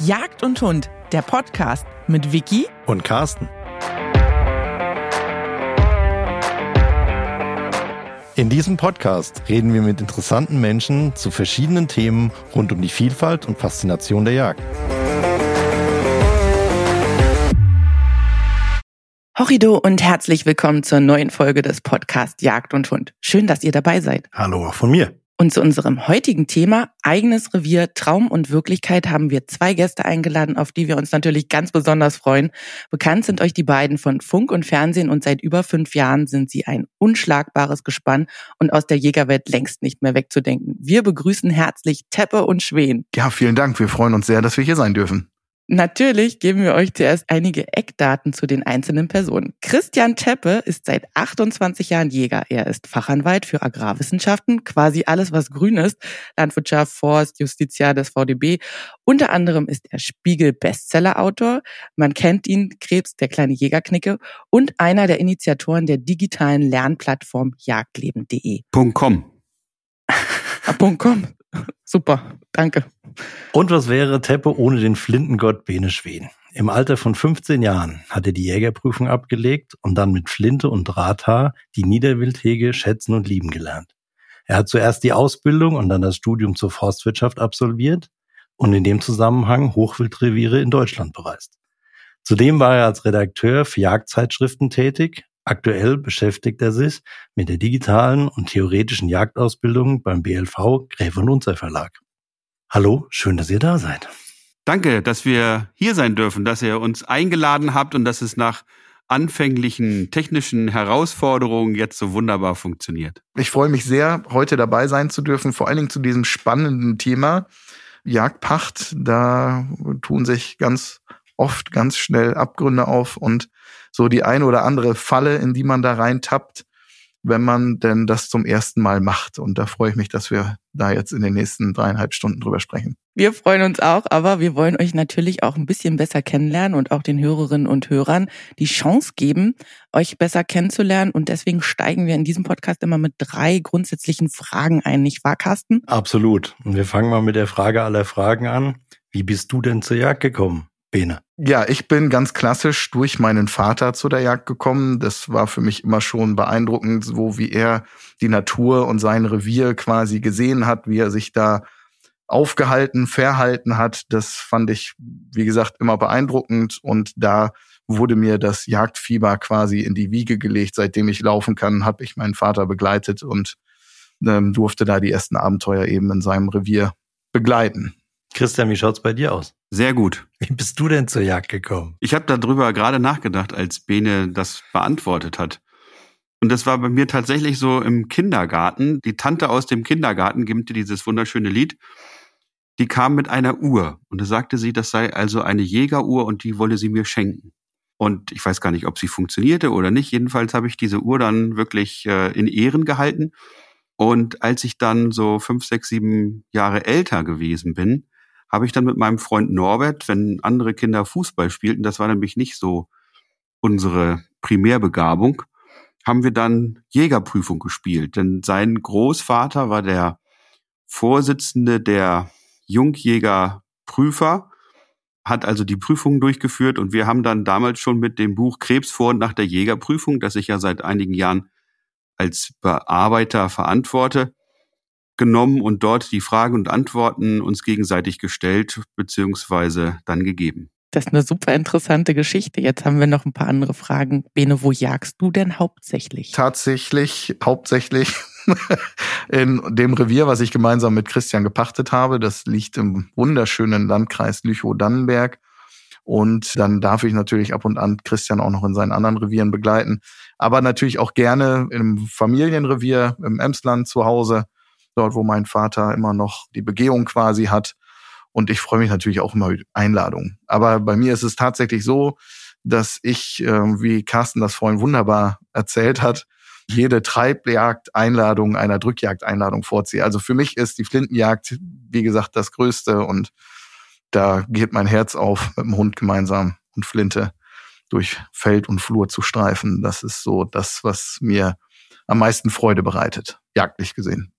Jagd und Hund, der Podcast mit Vicky und Carsten. In diesem Podcast reden wir mit interessanten Menschen zu verschiedenen Themen rund um die Vielfalt und Faszination der Jagd. Horrido und herzlich willkommen zur neuen Folge des Podcasts Jagd und Hund. Schön, dass ihr dabei seid. Hallo auch von mir. Und zu unserem heutigen Thema eigenes Revier, Traum und Wirklichkeit haben wir zwei Gäste eingeladen, auf die wir uns natürlich ganz besonders freuen. Bekannt sind euch die beiden von Funk und Fernsehen und seit über fünf Jahren sind sie ein unschlagbares Gespann und aus der Jägerwelt längst nicht mehr wegzudenken. Wir begrüßen herzlich Teppe und Schwen. Ja, vielen Dank. Wir freuen uns sehr, dass wir hier sein dürfen. Natürlich geben wir euch zuerst einige Eckdaten zu den einzelnen Personen. Christian Teppe ist seit 28 Jahren Jäger. Er ist Fachanwalt für Agrarwissenschaften, quasi alles, was grün ist, Landwirtschaft, Forst, Justitia des VDB. Unter anderem ist er Spiegel-Bestseller-Autor. Man kennt ihn, Krebs, der kleine Jägerknicke und einer der Initiatoren der digitalen Lernplattform jagdleben.de. .com. .com. Super, danke. Und was wäre Teppe ohne den Flintengott Bene Schwen? Im Alter von 15 Jahren hat er die Jägerprüfung abgelegt und dann mit Flinte und Drahthaar die Niederwildhege schätzen und lieben gelernt. Er hat zuerst die Ausbildung und dann das Studium zur Forstwirtschaft absolviert und in dem Zusammenhang Hochwildreviere in Deutschland bereist. Zudem war er als Redakteur für Jagdzeitschriften tätig. Aktuell beschäftigt er sich mit der digitalen und theoretischen Jagdausbildung beim BLV Gräfe und Unzer Verlag. Hallo, schön, dass ihr da seid. Danke, dass wir hier sein dürfen, dass ihr uns eingeladen habt und dass es nach anfänglichen technischen Herausforderungen jetzt so wunderbar funktioniert. Ich freue mich sehr, heute dabei sein zu dürfen, vor allen Dingen zu diesem spannenden Thema Jagdpacht. Da tun sich ganz oft ganz schnell Abgründe auf und so die eine oder andere Falle, in die man da reintappt, wenn man denn das zum ersten Mal macht. Und da freue ich mich, dass wir da jetzt in den nächsten dreieinhalb Stunden drüber sprechen. Wir freuen uns auch, aber wir wollen euch natürlich auch ein bisschen besser kennenlernen und auch den Hörerinnen und Hörern die Chance geben, euch besser kennenzulernen. Und deswegen steigen wir in diesem Podcast immer mit drei grundsätzlichen Fragen ein, nicht wahr, Carsten? Absolut. Und wir fangen mal mit der Frage aller Fragen an. Wie bist du denn zur Jagd gekommen? Bene? Ja, ich bin ganz klassisch durch meinen Vater zu der Jagd gekommen. Das war für mich immer schon beeindruckend, so wie er die Natur und sein Revier quasi gesehen hat, wie er sich da aufgehalten, verhalten hat. Das fand ich, wie gesagt, immer beeindruckend. Und da wurde mir das Jagdfieber quasi in die Wiege gelegt. Seitdem ich laufen kann, habe ich meinen Vater begleitet und ähm, durfte da die ersten Abenteuer eben in seinem Revier begleiten. Christian, wie schaut's bei dir aus? Sehr gut. Wie bist du denn zur Jagd gekommen? Ich habe darüber gerade nachgedacht, als Bene das beantwortet hat. Und das war bei mir tatsächlich so im Kindergarten. Die Tante aus dem Kindergarten gibt dieses wunderschöne Lied. Die kam mit einer Uhr und da sagte sie, das sei also eine Jägeruhr und die wolle sie mir schenken. Und ich weiß gar nicht, ob sie funktionierte oder nicht. Jedenfalls habe ich diese Uhr dann wirklich äh, in Ehren gehalten. Und als ich dann so fünf, sechs, sieben Jahre älter gewesen bin, habe ich dann mit meinem Freund Norbert, wenn andere Kinder Fußball spielten, das war nämlich nicht so unsere Primärbegabung, haben wir dann Jägerprüfung gespielt. Denn sein Großvater war der Vorsitzende der Jungjägerprüfer, hat also die Prüfung durchgeführt und wir haben dann damals schon mit dem Buch Krebs vor und nach der Jägerprüfung, das ich ja seit einigen Jahren als Bearbeiter verantworte, genommen und dort die Fragen und Antworten uns gegenseitig gestellt beziehungsweise dann gegeben. Das ist eine super interessante Geschichte. Jetzt haben wir noch ein paar andere Fragen. Bene, wo jagst du denn hauptsächlich? Tatsächlich, hauptsächlich in dem Revier, was ich gemeinsam mit Christian gepachtet habe. Das liegt im wunderschönen Landkreis Lüchow-Dannenberg. Und dann darf ich natürlich ab und an Christian auch noch in seinen anderen Revieren begleiten. Aber natürlich auch gerne im Familienrevier im Emsland zu Hause dort wo mein Vater immer noch die Begehung quasi hat. Und ich freue mich natürlich auch immer über Einladungen. Aber bei mir ist es tatsächlich so, dass ich, äh, wie Carsten das vorhin wunderbar erzählt hat, jede Treibjagd-Einladung einer Drückjagd-Einladung vorziehe. Also für mich ist die Flintenjagd, wie gesagt, das Größte und da geht mein Herz auf, mit dem Hund gemeinsam und Flinte durch Feld und Flur zu streifen. Das ist so das, was mir am meisten Freude bereitet, jagdlich gesehen.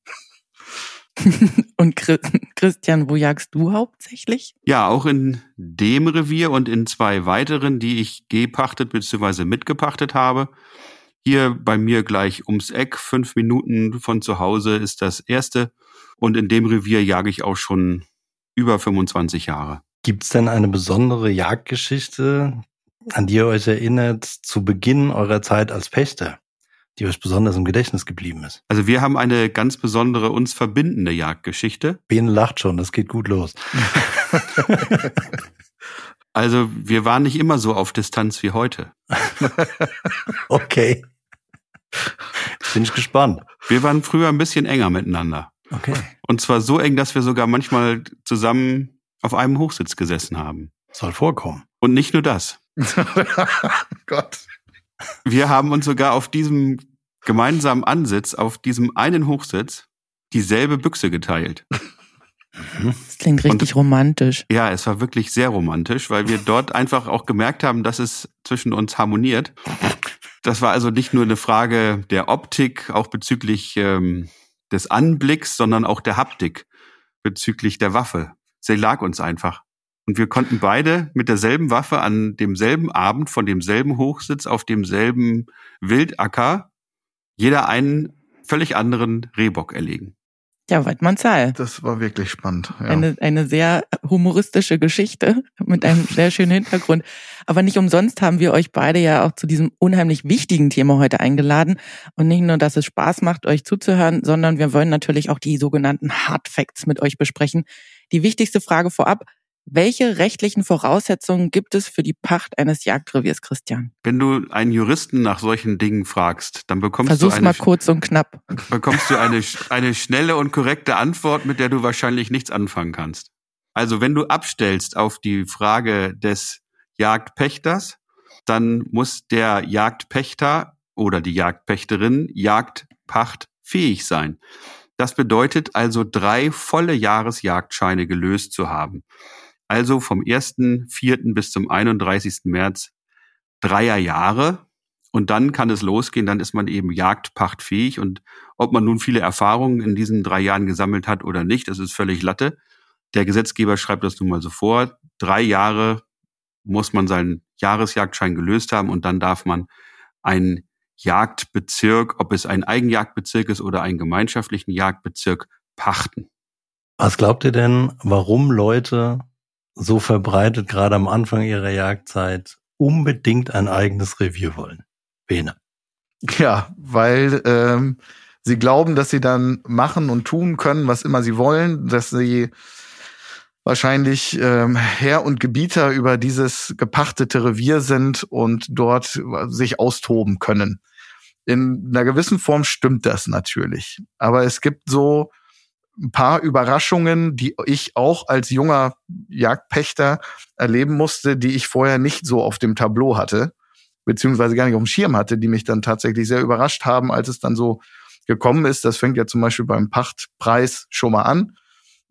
und Christian, wo jagst du hauptsächlich? Ja, auch in dem Revier und in zwei weiteren, die ich gepachtet bzw. mitgepachtet habe. Hier bei mir gleich ums Eck, fünf Minuten von zu Hause ist das erste. Und in dem Revier jage ich auch schon über 25 Jahre. Gibt es denn eine besondere Jagdgeschichte, an die ihr euch erinnert, zu Beginn eurer Zeit als Pächter? Die euch besonders im Gedächtnis geblieben ist? Also wir haben eine ganz besondere uns verbindende Jagdgeschichte. Bene lacht schon, das geht gut los. also wir waren nicht immer so auf Distanz wie heute. okay. bin ich gespannt. Wir waren früher ein bisschen enger miteinander. Okay. Und zwar so eng, dass wir sogar manchmal zusammen auf einem Hochsitz gesessen haben. Soll vorkommen. Und nicht nur das. Gott. Wir haben uns sogar auf diesem gemeinsamen Ansitz, auf diesem einen Hochsitz, dieselbe Büchse geteilt. Das klingt richtig Und, romantisch. Ja, es war wirklich sehr romantisch, weil wir dort einfach auch gemerkt haben, dass es zwischen uns harmoniert. Das war also nicht nur eine Frage der Optik, auch bezüglich ähm, des Anblicks, sondern auch der Haptik bezüglich der Waffe. Sie lag uns einfach. Und wir konnten beide mit derselben Waffe an demselben Abend von demselben Hochsitz auf demselben Wildacker jeder einen völlig anderen Rehbock erlegen. Ja, Weidmannsal. Das war wirklich spannend. Ja. Eine, eine sehr humoristische Geschichte mit einem sehr schönen Hintergrund. Aber nicht umsonst haben wir euch beide ja auch zu diesem unheimlich wichtigen Thema heute eingeladen. Und nicht nur, dass es Spaß macht, euch zuzuhören, sondern wir wollen natürlich auch die sogenannten Hard Facts mit euch besprechen. Die wichtigste Frage vorab, welche rechtlichen Voraussetzungen gibt es für die Pacht eines Jagdreviers, Christian? Wenn du einen Juristen nach solchen Dingen fragst, dann bekommst Versuch's du eine, mal kurz und knapp. Bekommst du eine, eine schnelle und korrekte Antwort, mit der du wahrscheinlich nichts anfangen kannst. Also wenn du abstellst auf die Frage des Jagdpächters, dann muss der Jagdpächter oder die Jagdpächterin jagdpachtfähig sein. Das bedeutet also drei volle Jahresjagdscheine gelöst zu haben. Also vom 1.4. bis zum 31. März dreier Jahre. Und dann kann es losgehen, dann ist man eben jagdpachtfähig. Und ob man nun viele Erfahrungen in diesen drei Jahren gesammelt hat oder nicht, das ist völlig Latte. Der Gesetzgeber schreibt das nun mal so vor. Drei Jahre muss man seinen Jahresjagdschein gelöst haben und dann darf man einen Jagdbezirk, ob es ein Eigenjagdbezirk ist oder einen gemeinschaftlichen Jagdbezirk, pachten. Was glaubt ihr denn, warum Leute so verbreitet, gerade am Anfang ihrer Jagdzeit, unbedingt ein eigenes Revier wollen? Bene. Ja, weil ähm, sie glauben, dass sie dann machen und tun können, was immer sie wollen, dass sie wahrscheinlich ähm, Herr und Gebieter über dieses gepachtete Revier sind und dort sich austoben können. In einer gewissen Form stimmt das natürlich. Aber es gibt so ein paar Überraschungen, die ich auch als junger Jagdpächter erleben musste, die ich vorher nicht so auf dem Tableau hatte, beziehungsweise gar nicht auf dem Schirm hatte, die mich dann tatsächlich sehr überrascht haben, als es dann so gekommen ist. Das fängt ja zum Beispiel beim Pachtpreis schon mal an.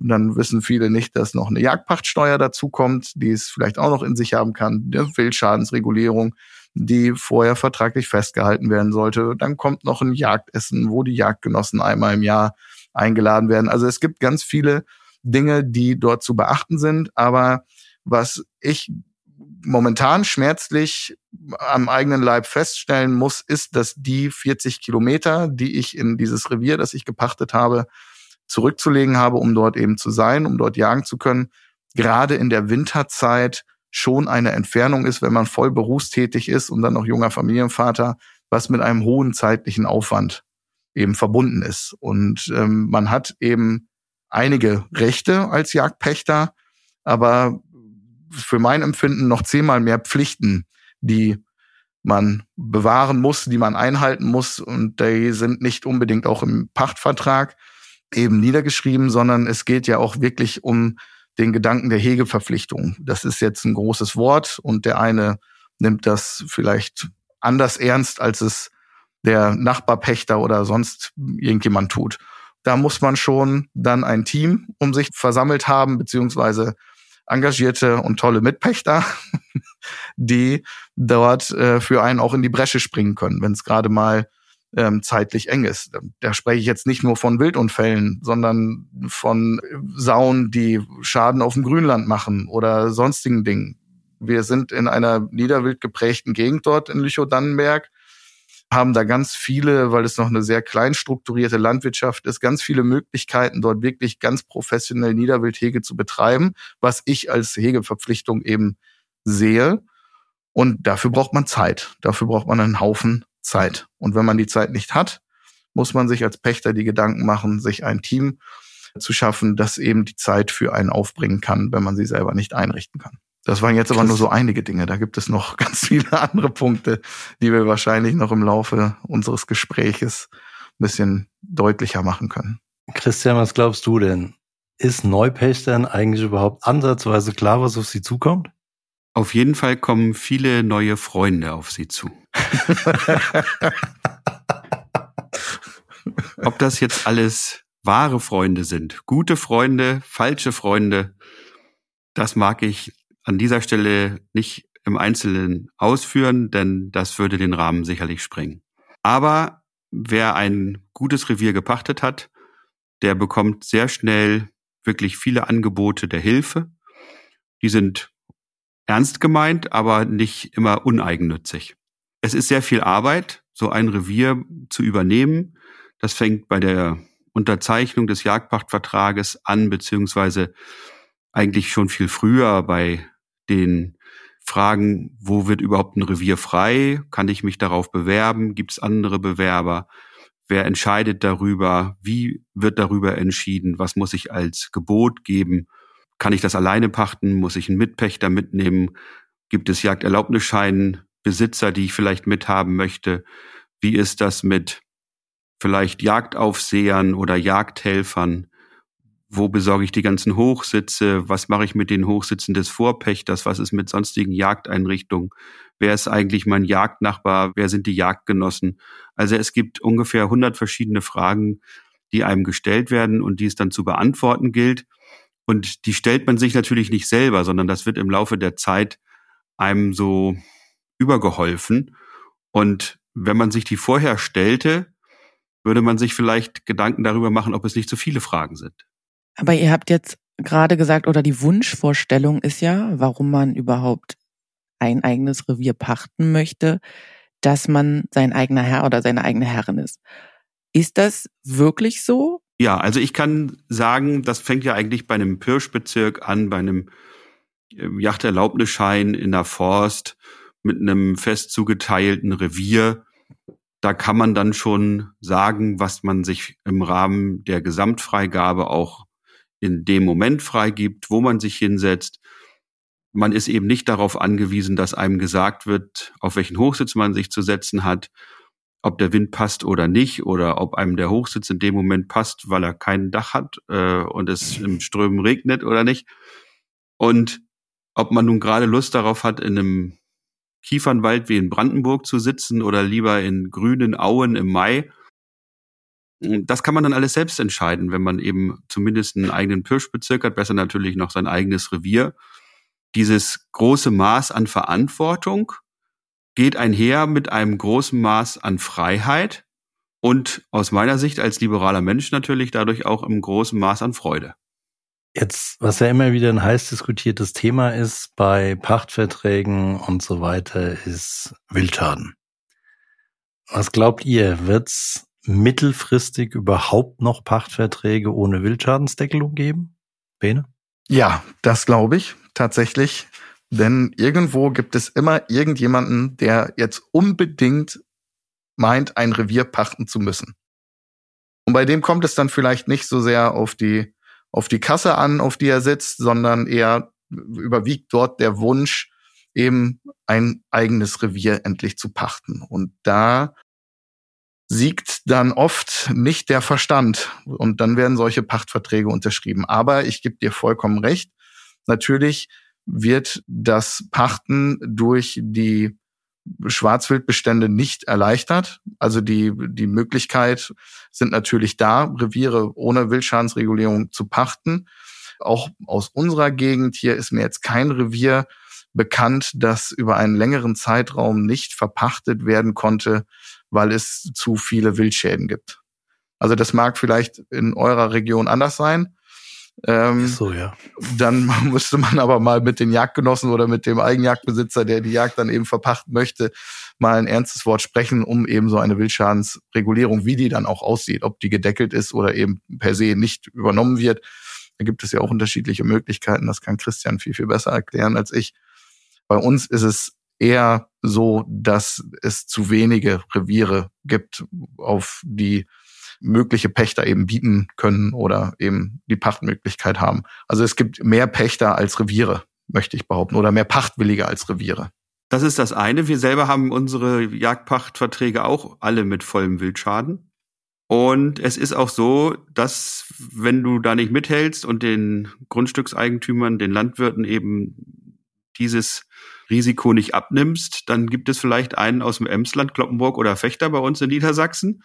Und dann wissen viele nicht, dass noch eine Jagdpachtsteuer dazu kommt, die es vielleicht auch noch in sich haben kann, eine Wildschadensregulierung, die vorher vertraglich festgehalten werden sollte. Dann kommt noch ein Jagdessen, wo die Jagdgenossen einmal im Jahr eingeladen werden. Also es gibt ganz viele Dinge, die dort zu beachten sind. Aber was ich momentan schmerzlich am eigenen Leib feststellen muss, ist, dass die 40 Kilometer, die ich in dieses Revier, das ich gepachtet habe, zurückzulegen habe, um dort eben zu sein, um dort jagen zu können, gerade in der Winterzeit schon eine Entfernung ist, wenn man voll berufstätig ist und dann noch junger Familienvater, was mit einem hohen zeitlichen Aufwand eben verbunden ist. Und ähm, man hat eben einige Rechte als Jagdpächter, aber für mein Empfinden noch zehnmal mehr Pflichten, die man bewahren muss, die man einhalten muss. Und die sind nicht unbedingt auch im Pachtvertrag eben niedergeschrieben, sondern es geht ja auch wirklich um den Gedanken der Hegeverpflichtung. Das ist jetzt ein großes Wort und der eine nimmt das vielleicht anders ernst, als es der Nachbarpächter oder sonst irgendjemand tut. Da muss man schon dann ein Team um sich versammelt haben, beziehungsweise engagierte und tolle Mitpächter, die dort äh, für einen auch in die Bresche springen können, wenn es gerade mal ähm, zeitlich eng ist. Da spreche ich jetzt nicht nur von Wildunfällen, sondern von Sauen, die Schaden auf dem Grünland machen oder sonstigen Dingen. Wir sind in einer niederwild geprägten Gegend dort in Lüchow-Dannenberg, haben da ganz viele, weil es noch eine sehr klein strukturierte Landwirtschaft ist, ganz viele Möglichkeiten, dort wirklich ganz professionell Niederwildhege zu betreiben, was ich als Hegeverpflichtung eben sehe. Und dafür braucht man Zeit. Dafür braucht man einen Haufen Zeit. Und wenn man die Zeit nicht hat, muss man sich als Pächter die Gedanken machen, sich ein Team zu schaffen, das eben die Zeit für einen aufbringen kann, wenn man sie selber nicht einrichten kann. Das waren jetzt aber nur so einige Dinge. Da gibt es noch ganz viele andere Punkte, die wir wahrscheinlich noch im Laufe unseres Gespräches ein bisschen deutlicher machen können. Christian, was glaubst du denn? Ist Neupächtern eigentlich überhaupt ansatzweise klar, was auf sie zukommt? Auf jeden Fall kommen viele neue Freunde auf sie zu. Ob das jetzt alles wahre Freunde sind, gute Freunde, falsche Freunde, das mag ich an dieser Stelle nicht im Einzelnen ausführen, denn das würde den Rahmen sicherlich sprengen. Aber wer ein gutes Revier gepachtet hat, der bekommt sehr schnell wirklich viele Angebote der Hilfe. Die sind ernst gemeint, aber nicht immer uneigennützig. Es ist sehr viel Arbeit, so ein Revier zu übernehmen. Das fängt bei der Unterzeichnung des Jagdpachtvertrages an, beziehungsweise eigentlich schon viel früher bei den Fragen, wo wird überhaupt ein Revier frei? Kann ich mich darauf bewerben? Gibt es andere Bewerber? Wer entscheidet darüber? Wie wird darüber entschieden? Was muss ich als Gebot geben? Kann ich das alleine pachten? Muss ich einen Mitpächter mitnehmen? Gibt es Jagderlaubnisscheinbesitzer, die ich vielleicht mithaben möchte? Wie ist das mit vielleicht Jagdaufsehern oder Jagdhelfern? Wo besorge ich die ganzen Hochsitze? Was mache ich mit den Hochsitzen des Vorpächters? Was ist mit sonstigen Jagdeinrichtungen? Wer ist eigentlich mein Jagdnachbar? Wer sind die Jagdgenossen? Also es gibt ungefähr 100 verschiedene Fragen, die einem gestellt werden und die es dann zu beantworten gilt. Und die stellt man sich natürlich nicht selber, sondern das wird im Laufe der Zeit einem so übergeholfen. Und wenn man sich die vorher stellte, würde man sich vielleicht Gedanken darüber machen, ob es nicht zu viele Fragen sind. Aber ihr habt jetzt gerade gesagt, oder die Wunschvorstellung ist ja, warum man überhaupt ein eigenes Revier pachten möchte, dass man sein eigener Herr oder seine eigene Herrin ist. Ist das wirklich so? Ja, also ich kann sagen, das fängt ja eigentlich bei einem Pirschbezirk an, bei einem ähm, Yachterlaubnisschein in der Forst mit einem fest zugeteilten Revier. Da kann man dann schon sagen, was man sich im Rahmen der Gesamtfreigabe auch in dem Moment freigibt, wo man sich hinsetzt. Man ist eben nicht darauf angewiesen, dass einem gesagt wird, auf welchen Hochsitz man sich zu setzen hat, ob der Wind passt oder nicht oder ob einem der Hochsitz in dem Moment passt, weil er kein Dach hat äh, und es im Strömen regnet oder nicht. Und ob man nun gerade Lust darauf hat, in einem Kiefernwald wie in Brandenburg zu sitzen oder lieber in grünen Auen im Mai. Das kann man dann alles selbst entscheiden, wenn man eben zumindest einen eigenen Pirschbezirk hat, besser natürlich noch sein eigenes Revier. Dieses große Maß an Verantwortung geht einher mit einem großen Maß an Freiheit und aus meiner Sicht als liberaler Mensch natürlich dadurch auch im großen Maß an Freude. Jetzt, was ja immer wieder ein heiß diskutiertes Thema ist bei Pachtverträgen und so weiter, ist Wildschaden. Was glaubt ihr, wird's mittelfristig überhaupt noch Pachtverträge ohne Wildschadensdeckelung geben? Bene? Ja, das glaube ich tatsächlich. Denn irgendwo gibt es immer irgendjemanden, der jetzt unbedingt meint, ein Revier pachten zu müssen. Und bei dem kommt es dann vielleicht nicht so sehr auf die, auf die Kasse an, auf die er sitzt, sondern eher überwiegt dort der Wunsch, eben ein eigenes Revier endlich zu pachten. Und da siegt dann oft nicht der Verstand. Und dann werden solche Pachtverträge unterschrieben. Aber ich gebe dir vollkommen recht. Natürlich wird das Pachten durch die Schwarzwildbestände nicht erleichtert. Also die, die Möglichkeit sind natürlich da, Reviere ohne Wildschadensregulierung zu pachten. Auch aus unserer Gegend hier ist mir jetzt kein Revier bekannt, das über einen längeren Zeitraum nicht verpachtet werden konnte, weil es zu viele Wildschäden gibt. Also das mag vielleicht in eurer Region anders sein. Ähm, so, ja. Dann müsste man aber mal mit den Jagdgenossen oder mit dem Eigenjagdbesitzer, der die Jagd dann eben verpachten möchte, mal ein ernstes Wort sprechen, um eben so eine Wildschadensregulierung, wie die dann auch aussieht, ob die gedeckelt ist oder eben per se nicht übernommen wird. Da gibt es ja auch unterschiedliche Möglichkeiten. Das kann Christian viel, viel besser erklären als ich. Bei uns ist es eher so, dass es zu wenige Reviere gibt, auf die mögliche Pächter eben bieten können oder eben die Pachtmöglichkeit haben. Also es gibt mehr Pächter als Reviere, möchte ich behaupten, oder mehr Pachtwillige als Reviere. Das ist das eine. Wir selber haben unsere Jagdpachtverträge auch alle mit vollem Wildschaden. Und es ist auch so, dass wenn du da nicht mithältst und den Grundstückseigentümern, den Landwirten eben dieses Risiko nicht abnimmst, dann gibt es vielleicht einen aus dem Emsland, Kloppenburg oder Fechter bei uns in Niedersachsen.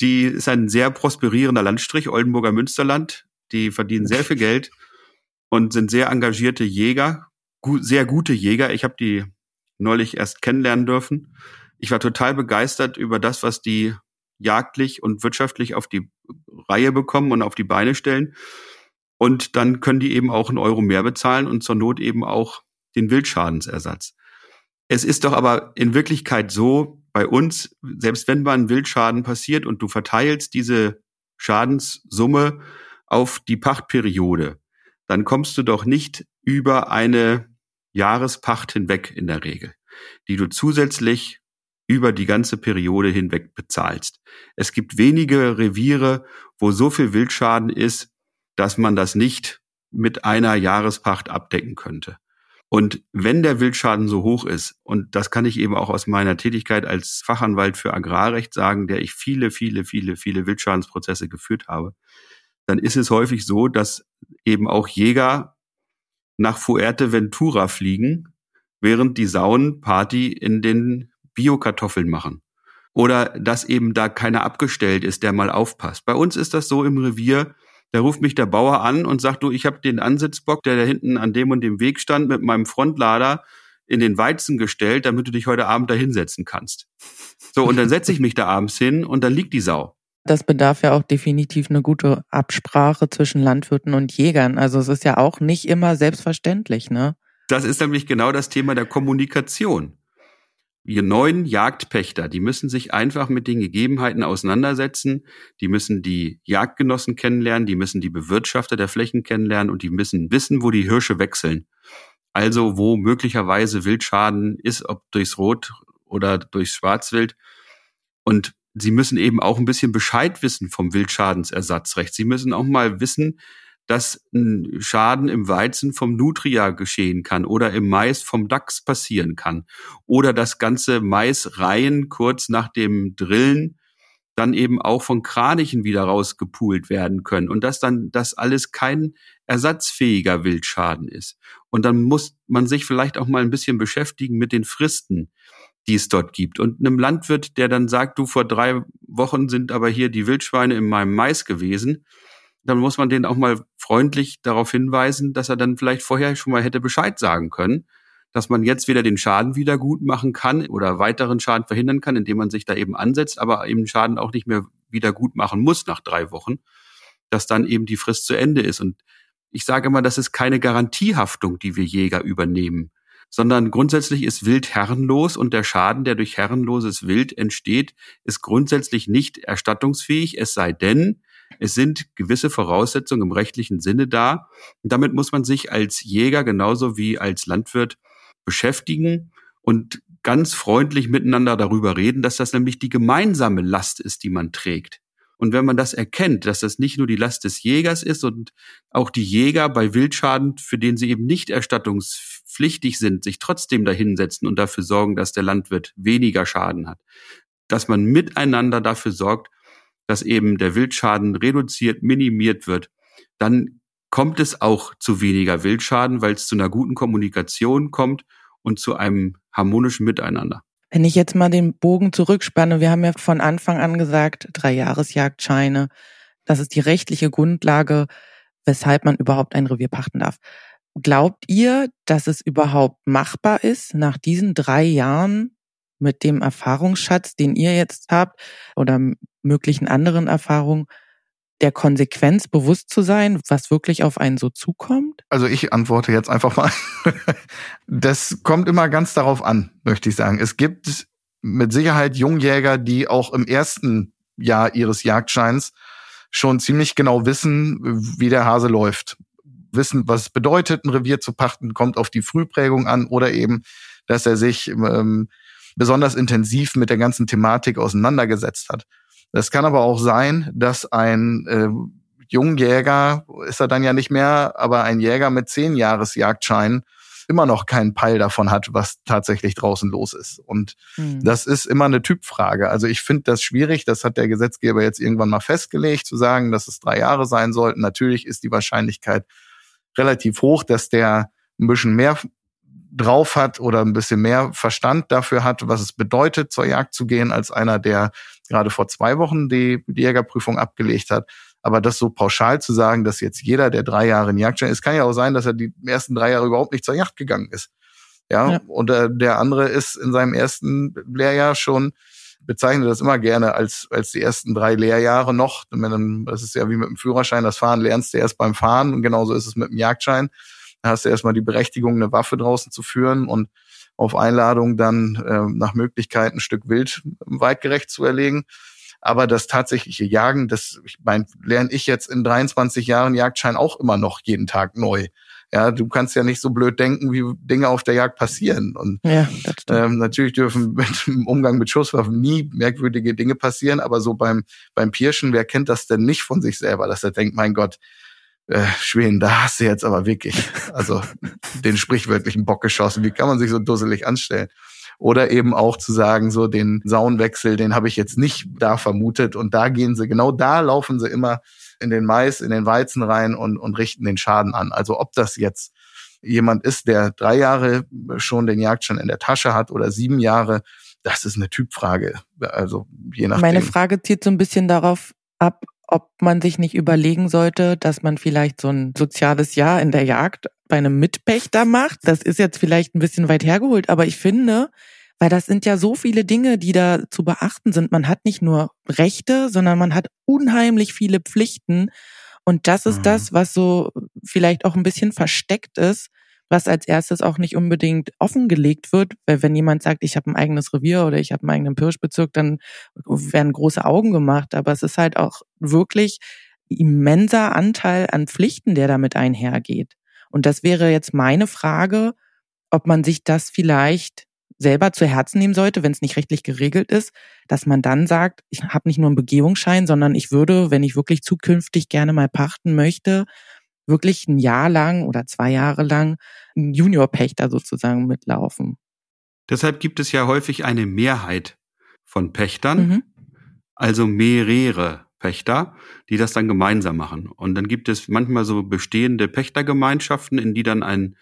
Die ist ein sehr prosperierender Landstrich, Oldenburger Münsterland. Die verdienen sehr viel Geld und sind sehr engagierte Jäger, sehr gute Jäger. Ich habe die neulich erst kennenlernen dürfen. Ich war total begeistert über das, was die jagdlich und wirtschaftlich auf die Reihe bekommen und auf die Beine stellen. Und dann können die eben auch einen Euro mehr bezahlen und zur Not eben auch den Wildschadensersatz. Es ist doch aber in Wirklichkeit so, bei uns, selbst wenn mal ein Wildschaden passiert und du verteilst diese Schadenssumme auf die Pachtperiode, dann kommst du doch nicht über eine Jahrespacht hinweg in der Regel, die du zusätzlich über die ganze Periode hinweg bezahlst. Es gibt wenige Reviere, wo so viel Wildschaden ist, dass man das nicht mit einer Jahrespacht abdecken könnte. Und wenn der Wildschaden so hoch ist, und das kann ich eben auch aus meiner Tätigkeit als Fachanwalt für Agrarrecht sagen, der ich viele, viele, viele, viele Wildschadensprozesse geführt habe, dann ist es häufig so, dass eben auch Jäger nach Fuerteventura fliegen, während die Sauen Party in den Biokartoffeln machen. Oder dass eben da keiner abgestellt ist, der mal aufpasst. Bei uns ist das so im Revier, da ruft mich der Bauer an und sagt, du, ich habe den Ansitzbock, der da hinten an dem und dem Weg stand, mit meinem Frontlader in den Weizen gestellt, damit du dich heute Abend da hinsetzen kannst. So, und dann setze ich mich da abends hin und dann liegt die Sau. Das bedarf ja auch definitiv eine gute Absprache zwischen Landwirten und Jägern. Also es ist ja auch nicht immer selbstverständlich, ne? Das ist nämlich genau das Thema der Kommunikation wir neuen Jagdpächter, die müssen sich einfach mit den Gegebenheiten auseinandersetzen, die müssen die Jagdgenossen kennenlernen, die müssen die Bewirtschafter der Flächen kennenlernen und die müssen wissen, wo die Hirsche wechseln. Also wo möglicherweise Wildschaden ist, ob durchs Rot oder durchs Schwarzwild. Und sie müssen eben auch ein bisschen Bescheid wissen vom Wildschadensersatzrecht. Sie müssen auch mal wissen, dass ein Schaden im Weizen vom Nutria geschehen kann oder im Mais vom Dachs passieren kann oder dass ganze Maisreihen kurz nach dem Drillen dann eben auch von Kranichen wieder rausgepult werden können und dass dann das alles kein ersatzfähiger Wildschaden ist. Und dann muss man sich vielleicht auch mal ein bisschen beschäftigen mit den Fristen, die es dort gibt. Und einem Landwirt, der dann sagt, du vor drei Wochen sind aber hier die Wildschweine in meinem Mais gewesen, dann muss man den auch mal freundlich darauf hinweisen, dass er dann vielleicht vorher schon mal hätte Bescheid sagen können, dass man jetzt wieder den Schaden wieder gut machen kann oder weiteren Schaden verhindern kann, indem man sich da eben ansetzt, aber eben Schaden auch nicht mehr wieder gut machen muss nach drei Wochen, dass dann eben die Frist zu Ende ist. Und ich sage immer, das ist keine Garantiehaftung, die wir Jäger übernehmen, sondern grundsätzlich ist Wild herrenlos und der Schaden, der durch herrenloses Wild entsteht, ist grundsätzlich nicht erstattungsfähig, es sei denn, es sind gewisse Voraussetzungen im rechtlichen Sinne da. Und damit muss man sich als Jäger genauso wie als Landwirt beschäftigen und ganz freundlich miteinander darüber reden, dass das nämlich die gemeinsame Last ist, die man trägt. Und wenn man das erkennt, dass das nicht nur die Last des Jägers ist und auch die Jäger bei Wildschaden, für den sie eben nicht erstattungspflichtig sind, sich trotzdem dahinsetzen und dafür sorgen, dass der Landwirt weniger Schaden hat, dass man miteinander dafür sorgt, dass eben der Wildschaden reduziert, minimiert wird, dann kommt es auch zu weniger Wildschaden, weil es zu einer guten Kommunikation kommt und zu einem harmonischen Miteinander. Wenn ich jetzt mal den Bogen zurückspanne, wir haben ja von Anfang an gesagt, drei Jahresjagdscheine, das ist die rechtliche Grundlage, weshalb man überhaupt ein Revier pachten darf. Glaubt ihr, dass es überhaupt machbar ist, nach diesen drei Jahren mit dem Erfahrungsschatz, den ihr jetzt habt oder möglichen anderen Erfahrungen, der Konsequenz bewusst zu sein, was wirklich auf einen so zukommt? Also ich antworte jetzt einfach mal. Das kommt immer ganz darauf an, möchte ich sagen. Es gibt mit Sicherheit Jungjäger, die auch im ersten Jahr ihres Jagdscheins schon ziemlich genau wissen, wie der Hase läuft. Wissen, was es bedeutet, ein Revier zu pachten, kommt auf die Frühprägung an oder eben, dass er sich ähm, besonders intensiv mit der ganzen Thematik auseinandergesetzt hat. Es kann aber auch sein, dass ein äh, Jungjäger, ist er dann ja nicht mehr, aber ein Jäger mit zehn Jahres Jagdschein immer noch keinen Peil davon hat, was tatsächlich draußen los ist. Und mhm. das ist immer eine Typfrage. Also ich finde das schwierig. Das hat der Gesetzgeber jetzt irgendwann mal festgelegt, zu sagen, dass es drei Jahre sein sollten. Natürlich ist die Wahrscheinlichkeit relativ hoch, dass der ein bisschen mehr drauf hat oder ein bisschen mehr Verstand dafür hat, was es bedeutet, zur Jagd zu gehen, als einer, der gerade vor zwei Wochen die, die Jägerprüfung abgelegt hat. Aber das so pauschal zu sagen, dass jetzt jeder, der drei Jahre in Jagdschein ist, kann ja auch sein, dass er die ersten drei Jahre überhaupt nicht zur Jagd gegangen ist. Ja, ja. und äh, der andere ist in seinem ersten Lehrjahr schon bezeichne das immer gerne als, als die ersten drei Lehrjahre noch. Das ist ja wie mit dem Führerschein, das Fahren lernst du erst beim Fahren und genauso ist es mit dem Jagdschein. Hast du erstmal die Berechtigung, eine Waffe draußen zu führen und auf Einladung dann äh, nach Möglichkeit ein Stück Wild weitgerecht zu erlegen. Aber das tatsächliche Jagen, das ich mein, lerne ich jetzt in 23 Jahren Jagdschein auch immer noch jeden Tag neu. Ja, du kannst ja nicht so blöd denken, wie Dinge auf der Jagd passieren. Und ja, ähm, natürlich dürfen mit, im Umgang mit Schusswaffen nie merkwürdige Dinge passieren, aber so beim, beim Pirschen, wer kennt das denn nicht von sich selber, dass er denkt, mein Gott, äh, Schweden, da hast du jetzt aber wirklich, also den sprichwörtlichen Bock geschossen. Wie kann man sich so dusselig anstellen? Oder eben auch zu sagen, so den Saunwechsel, den habe ich jetzt nicht da vermutet. Und da gehen sie, genau da laufen sie immer in den Mais, in den Weizen rein und, und richten den Schaden an. Also ob das jetzt jemand ist, der drei Jahre schon den Jagdschein in der Tasche hat oder sieben Jahre, das ist eine Typfrage. Also je nachdem. Meine Frage zieht so ein bisschen darauf ab, ob man sich nicht überlegen sollte, dass man vielleicht so ein soziales Jahr in der Jagd bei einem Mitpächter macht. Das ist jetzt vielleicht ein bisschen weit hergeholt, aber ich finde, weil das sind ja so viele Dinge, die da zu beachten sind. Man hat nicht nur Rechte, sondern man hat unheimlich viele Pflichten. Und das ist mhm. das, was so vielleicht auch ein bisschen versteckt ist, was als erstes auch nicht unbedingt offengelegt wird, weil wenn jemand sagt, ich habe ein eigenes Revier oder ich habe einen eigenen Pirschbezirk, dann werden große Augen gemacht. Aber es ist halt auch wirklich immenser Anteil an Pflichten, der damit einhergeht. Und das wäre jetzt meine Frage, ob man sich das vielleicht selber zu Herzen nehmen sollte, wenn es nicht rechtlich geregelt ist, dass man dann sagt, ich habe nicht nur einen Begehungsschein, sondern ich würde, wenn ich wirklich zukünftig gerne mal pachten möchte, wirklich ein Jahr lang oder zwei Jahre lang ein Juniorpächter sozusagen mitlaufen. Deshalb gibt es ja häufig eine Mehrheit von Pächtern, mhm. also mehrere Pächter, die das dann gemeinsam machen. Und dann gibt es manchmal so bestehende Pächtergemeinschaften, in die dann ein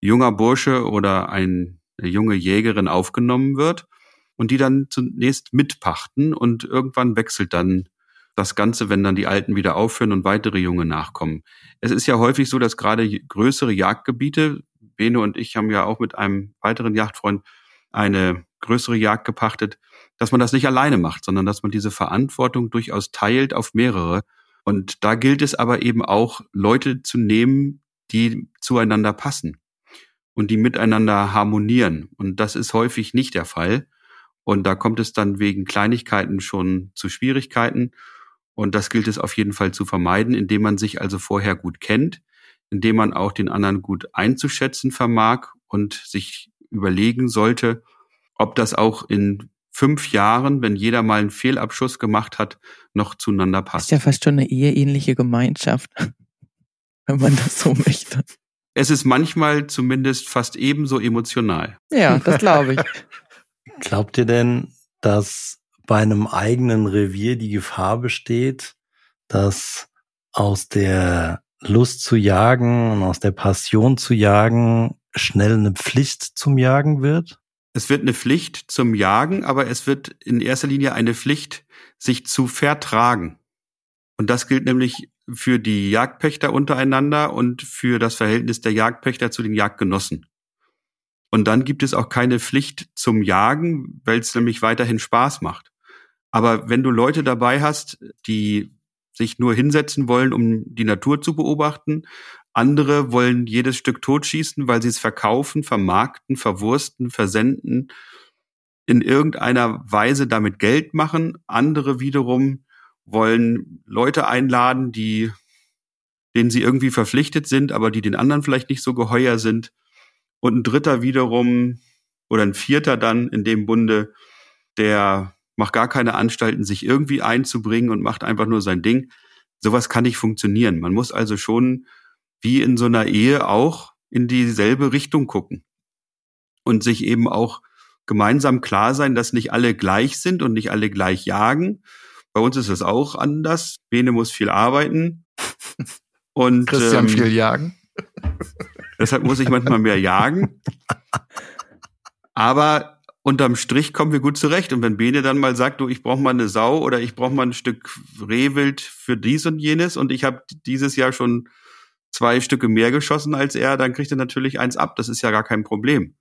junger Bursche oder eine junge Jägerin aufgenommen wird und die dann zunächst mitpachten und irgendwann wechselt dann das Ganze, wenn dann die Alten wieder aufhören und weitere Junge nachkommen. Es ist ja häufig so, dass gerade größere Jagdgebiete, Bene und ich haben ja auch mit einem weiteren Jagdfreund eine größere Jagd gepachtet, dass man das nicht alleine macht, sondern dass man diese Verantwortung durchaus teilt auf mehrere. Und da gilt es aber eben auch, Leute zu nehmen, die zueinander passen und die miteinander harmonieren. Und das ist häufig nicht der Fall. Und da kommt es dann wegen Kleinigkeiten schon zu Schwierigkeiten. Und das gilt es auf jeden Fall zu vermeiden, indem man sich also vorher gut kennt, indem man auch den anderen gut einzuschätzen vermag und sich überlegen sollte, ob das auch in fünf Jahren, wenn jeder mal einen Fehlabschuss gemacht hat, noch zueinander passt. ist ja fast schon eine eheähnliche Gemeinschaft, wenn man das so möchte. Es ist manchmal zumindest fast ebenso emotional. Ja, das glaube ich. Glaubt ihr denn, dass bei einem eigenen Revier die Gefahr besteht, dass aus der Lust zu jagen und aus der Passion zu jagen schnell eine Pflicht zum Jagen wird? Es wird eine Pflicht zum Jagen, aber es wird in erster Linie eine Pflicht, sich zu vertragen. Und das gilt nämlich für die Jagdpächter untereinander und für das Verhältnis der Jagdpächter zu den Jagdgenossen. Und dann gibt es auch keine Pflicht zum Jagen, weil es nämlich weiterhin Spaß macht. Aber wenn du Leute dabei hast, die sich nur hinsetzen wollen, um die Natur zu beobachten, andere wollen jedes Stück totschießen, weil sie es verkaufen, vermarkten, verwursten, versenden, in irgendeiner Weise damit Geld machen. Andere wiederum wollen Leute einladen, die, denen sie irgendwie verpflichtet sind, aber die den anderen vielleicht nicht so geheuer sind. Und ein dritter wiederum oder ein vierter dann in dem Bunde, der macht gar keine Anstalten, sich irgendwie einzubringen und macht einfach nur sein Ding. Sowas kann nicht funktionieren. Man muss also schon wie in so einer Ehe auch in dieselbe Richtung gucken und sich eben auch gemeinsam klar sein, dass nicht alle gleich sind und nicht alle gleich jagen. Bei uns ist es auch anders. Bene muss viel arbeiten und Christian ähm, viel jagen. Deshalb muss ich manchmal mehr jagen. Aber unterm Strich kommen wir gut zurecht. Und wenn Bene dann mal sagt, du, ich brauche mal eine Sau oder ich brauche mal ein Stück Rehwild für dies und jenes und ich habe dieses Jahr schon zwei Stücke mehr geschossen als er, dann kriegt er natürlich eins ab. Das ist ja gar kein Problem.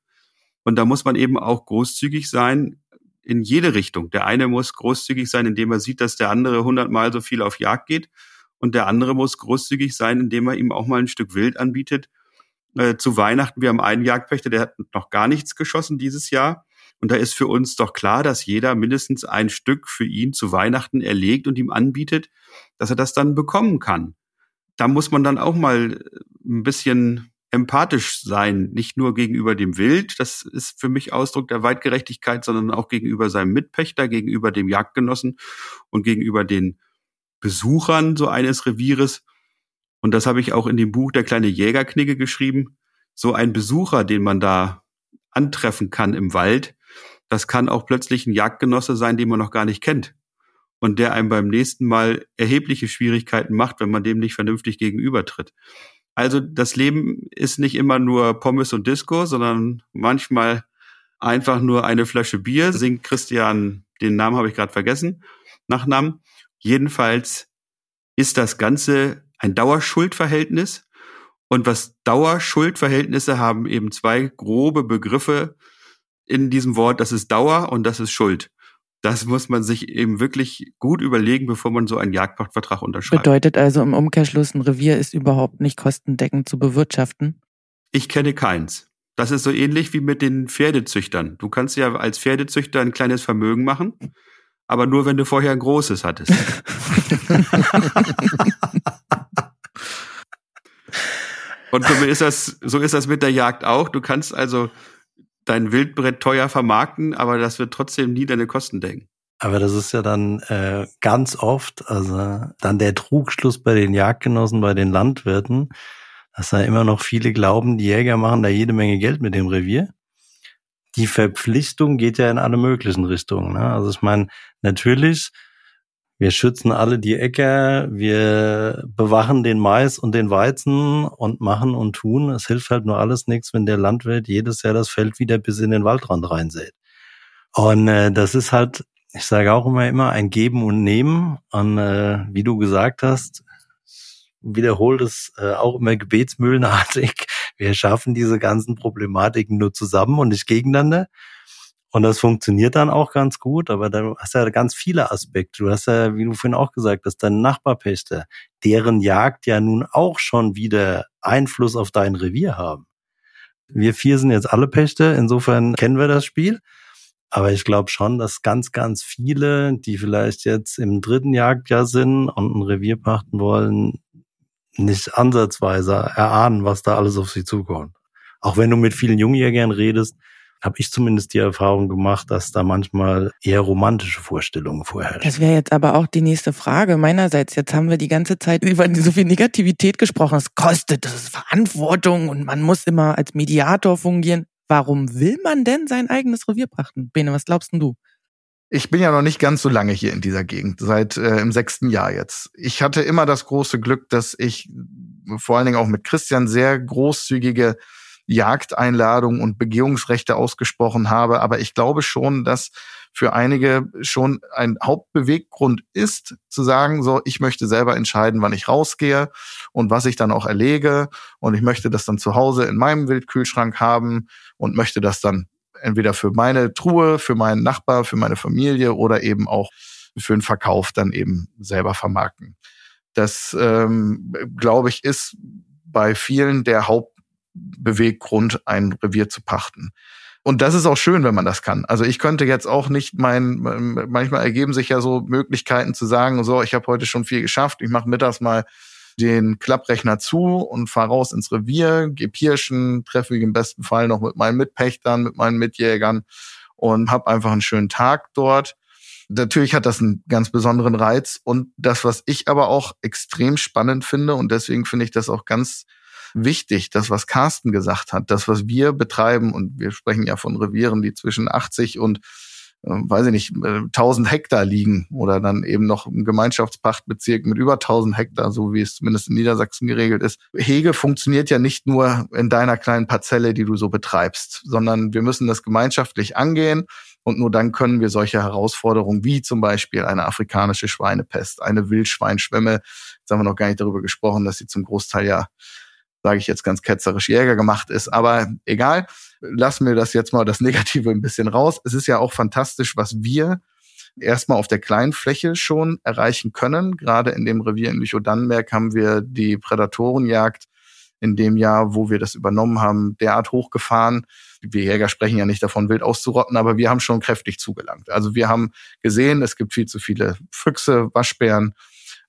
Und da muss man eben auch großzügig sein in jede Richtung. Der eine muss großzügig sein, indem er sieht, dass der andere hundertmal so viel auf Jagd geht. Und der andere muss großzügig sein, indem er ihm auch mal ein Stück Wild anbietet. Äh, zu Weihnachten, wir haben einen Jagdpächter, der hat noch gar nichts geschossen dieses Jahr. Und da ist für uns doch klar, dass jeder mindestens ein Stück für ihn zu Weihnachten erlegt und ihm anbietet, dass er das dann bekommen kann da muss man dann auch mal äh, ein bisschen empathisch sein, nicht nur gegenüber dem Wild, das ist für mich Ausdruck der Weitgerechtigkeit, sondern auch gegenüber seinem Mitpächter, gegenüber dem Jagdgenossen und gegenüber den Besuchern so eines Revieres. Und das habe ich auch in dem Buch Der kleine Jägerknigge geschrieben. So ein Besucher, den man da antreffen kann im Wald, das kann auch plötzlich ein Jagdgenosse sein, den man noch gar nicht kennt und der einem beim nächsten Mal erhebliche Schwierigkeiten macht, wenn man dem nicht vernünftig gegenübertritt. Also das Leben ist nicht immer nur Pommes und Disco, sondern manchmal einfach nur eine Flasche Bier, singt Christian, den Namen habe ich gerade vergessen, Nachnamen. Jedenfalls ist das Ganze ein Dauerschuldverhältnis. Und was Dauerschuldverhältnisse haben eben zwei grobe Begriffe in diesem Wort, das ist Dauer und das ist Schuld. Das muss man sich eben wirklich gut überlegen, bevor man so einen Jagdpachtvertrag unterschreibt. Bedeutet also im Umkehrschluss, ein Revier ist überhaupt nicht kostendeckend zu bewirtschaften? Ich kenne keins. Das ist so ähnlich wie mit den Pferdezüchtern. Du kannst ja als Pferdezüchter ein kleines Vermögen machen, aber nur wenn du vorher ein großes hattest. Und so ist das, so ist das mit der Jagd auch. Du kannst also dein Wildbrett teuer vermarkten, aber das wird trotzdem nie deine Kosten decken. Aber das ist ja dann äh, ganz oft, also dann der Trugschluss bei den Jagdgenossen, bei den Landwirten, dass da immer noch viele glauben, die Jäger machen da jede Menge Geld mit dem Revier. Die Verpflichtung geht ja in alle möglichen Richtungen. Ne? Also ich meine, natürlich wir schützen alle die Äcker, wir bewachen den Mais und den Weizen und machen und tun. Es hilft halt nur alles nichts, wenn der Landwirt jedes Jahr das Feld wieder bis in den Waldrand reinsät. Und äh, das ist halt, ich sage auch immer, immer ein Geben und Nehmen. Und äh, wie du gesagt hast, wiederholt es äh, auch immer gebetsmühlenartig. Wir schaffen diese ganzen Problematiken nur zusammen und nicht gegeneinander. Und das funktioniert dann auch ganz gut, aber du hast ja ganz viele Aspekte. Du hast ja, wie du vorhin auch gesagt hast, deine Nachbarpächter, deren Jagd ja nun auch schon wieder Einfluss auf dein Revier haben. Wir vier sind jetzt alle Pächter, insofern kennen wir das Spiel. Aber ich glaube schon, dass ganz, ganz viele, die vielleicht jetzt im dritten Jagdjahr sind und ein Revier pachten wollen, nicht ansatzweise erahnen, was da alles auf sie zukommt. Auch wenn du mit vielen Jungjägern redest, habe ich zumindest die Erfahrung gemacht, dass da manchmal eher romantische Vorstellungen vorherrschen. Das wäre jetzt aber auch die nächste Frage meinerseits. Jetzt haben wir die ganze Zeit über so viel Negativität gesprochen. Es kostet, das ist Verantwortung und man muss immer als Mediator fungieren. Warum will man denn sein eigenes Revier pachten? Bene, was glaubst denn du? Ich bin ja noch nicht ganz so lange hier in dieser Gegend, seit äh, im sechsten Jahr jetzt. Ich hatte immer das große Glück, dass ich vor allen Dingen auch mit Christian sehr großzügige Jagdeinladungen und Begehungsrechte ausgesprochen habe. Aber ich glaube schon, dass für einige schon ein Hauptbeweggrund ist, zu sagen, so, ich möchte selber entscheiden, wann ich rausgehe und was ich dann auch erlege. Und ich möchte das dann zu Hause in meinem Wildkühlschrank haben und möchte das dann entweder für meine Truhe, für meinen Nachbar, für meine Familie oder eben auch für den Verkauf dann eben selber vermarkten. Das, ähm, glaube ich, ist bei vielen der Hauptbeweggrund, ein Revier zu pachten. Und das ist auch schön, wenn man das kann. Also ich könnte jetzt auch nicht mein, manchmal ergeben sich ja so Möglichkeiten zu sagen, so, ich habe heute schon viel geschafft, ich mache mittags mal den Klapprechner zu und fahre raus ins Revier, gehe pirschen, treffe mich im besten Fall noch mit meinen Mitpächtern, mit meinen Mitjägern und habe einfach einen schönen Tag dort. Natürlich hat das einen ganz besonderen Reiz und das, was ich aber auch extrem spannend finde und deswegen finde ich das auch ganz wichtig, das, was Carsten gesagt hat, das, was wir betreiben, und wir sprechen ja von Revieren, die zwischen 80 und äh, weiß ich nicht, 1000 äh, Hektar liegen oder dann eben noch ein Gemeinschaftspachtbezirk mit über 1000 Hektar, so wie es zumindest in Niedersachsen geregelt ist. Hege funktioniert ja nicht nur in deiner kleinen Parzelle, die du so betreibst, sondern wir müssen das gemeinschaftlich angehen und nur dann können wir solche Herausforderungen wie zum Beispiel eine afrikanische Schweinepest, eine Wildschweinschwemme, jetzt haben wir noch gar nicht darüber gesprochen, dass sie zum Großteil ja sage ich jetzt ganz ketzerisch, Jäger gemacht ist. Aber egal, lassen wir das jetzt mal das Negative ein bisschen raus. Es ist ja auch fantastisch, was wir erstmal auf der kleinen Fläche schon erreichen können. Gerade in dem Revier in Lüchow-Dannenberg haben wir die Prädatorenjagd in dem Jahr, wo wir das übernommen haben, derart hochgefahren. Wir Jäger sprechen ja nicht davon, wild auszurotten, aber wir haben schon kräftig zugelangt. Also wir haben gesehen, es gibt viel zu viele Füchse, Waschbären,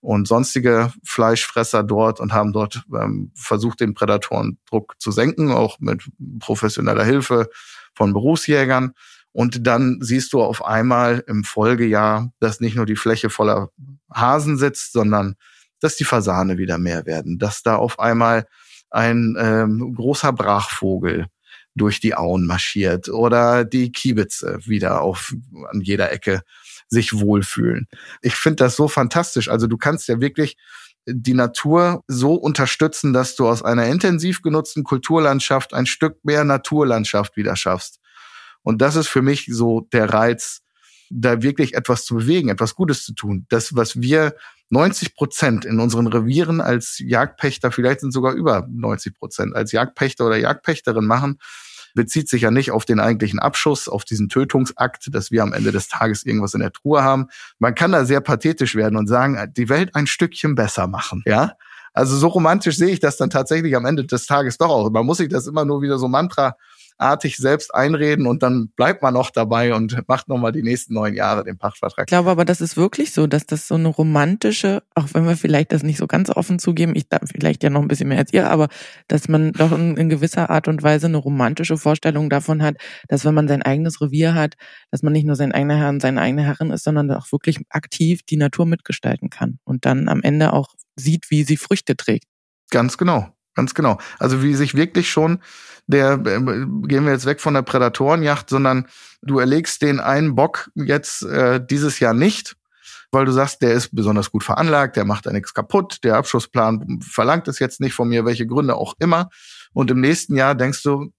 und sonstige Fleischfresser dort und haben dort ähm, versucht, den Prädatorendruck zu senken, auch mit professioneller Hilfe von Berufsjägern. Und dann siehst du auf einmal im Folgejahr, dass nicht nur die Fläche voller Hasen sitzt, sondern dass die Fasane wieder mehr werden, dass da auf einmal ein ähm, großer Brachvogel durch die Auen marschiert oder die Kiebitze wieder auf an jeder Ecke sich wohlfühlen. Ich finde das so fantastisch. Also du kannst ja wirklich die Natur so unterstützen, dass du aus einer intensiv genutzten Kulturlandschaft ein Stück mehr Naturlandschaft wieder schaffst. Und das ist für mich so der Reiz, da wirklich etwas zu bewegen, etwas Gutes zu tun. Das, was wir 90 Prozent in unseren Revieren als Jagdpächter, vielleicht sind sogar über 90 Prozent als Jagdpächter oder Jagdpächterin machen, bezieht sich ja nicht auf den eigentlichen Abschuss, auf diesen Tötungsakt, dass wir am Ende des Tages irgendwas in der Truhe haben. Man kann da sehr pathetisch werden und sagen, die Welt ein Stückchen besser machen, ja. Also so romantisch sehe ich das dann tatsächlich am Ende des Tages doch auch. Man muss sich das immer nur wieder so Mantra artig selbst einreden und dann bleibt man noch dabei und macht nochmal die nächsten neun Jahre den Pachtvertrag. Ich glaube aber, das ist wirklich so, dass das so eine romantische, auch wenn wir vielleicht das nicht so ganz offen zugeben, ich da vielleicht ja noch ein bisschen mehr als ihr, aber dass man doch in, in gewisser Art und Weise eine romantische Vorstellung davon hat, dass wenn man sein eigenes Revier hat, dass man nicht nur sein eigener Herr und seine eigene Herrin ist, sondern auch wirklich aktiv die Natur mitgestalten kann und dann am Ende auch sieht, wie sie Früchte trägt. Ganz genau. Ganz genau. Also wie sich wirklich schon der, äh, gehen wir jetzt weg von der Prädatorenjacht, sondern du erlegst den einen Bock jetzt äh, dieses Jahr nicht, weil du sagst, der ist besonders gut veranlagt, der macht da nichts kaputt, der Abschussplan verlangt es jetzt nicht von mir, welche Gründe auch immer. Und im nächsten Jahr denkst du,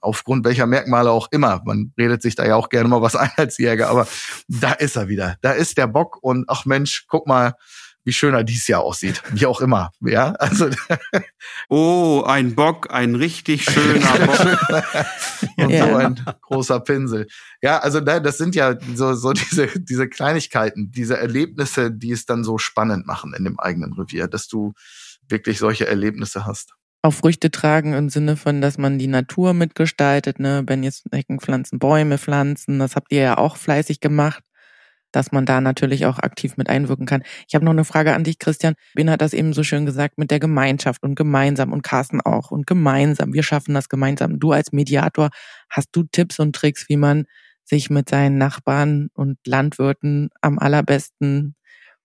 aufgrund welcher Merkmale auch immer, man redet sich da ja auch gerne mal was ein als Jäger, aber da ist er wieder. Da ist der Bock und ach Mensch, guck mal, wie schön er dies Jahr aussieht. Wie auch immer. Ja, also. oh, ein Bock, ein richtig schöner Bock. Und ja. so ein großer Pinsel. Ja, also das sind ja so, so diese, diese Kleinigkeiten, diese Erlebnisse, die es dann so spannend machen in dem eigenen Revier, dass du wirklich solche Erlebnisse hast auch Früchte tragen im Sinne von, dass man die Natur mitgestaltet, ne, wenn jetzt Hecken pflanzen, Bäume pflanzen, das habt ihr ja auch fleißig gemacht dass man da natürlich auch aktiv mit einwirken kann. Ich habe noch eine Frage an dich, Christian. Ben hat das eben so schön gesagt mit der Gemeinschaft und gemeinsam und Carsten auch und gemeinsam. Wir schaffen das gemeinsam. Du als Mediator, hast du Tipps und Tricks, wie man sich mit seinen Nachbarn und Landwirten am allerbesten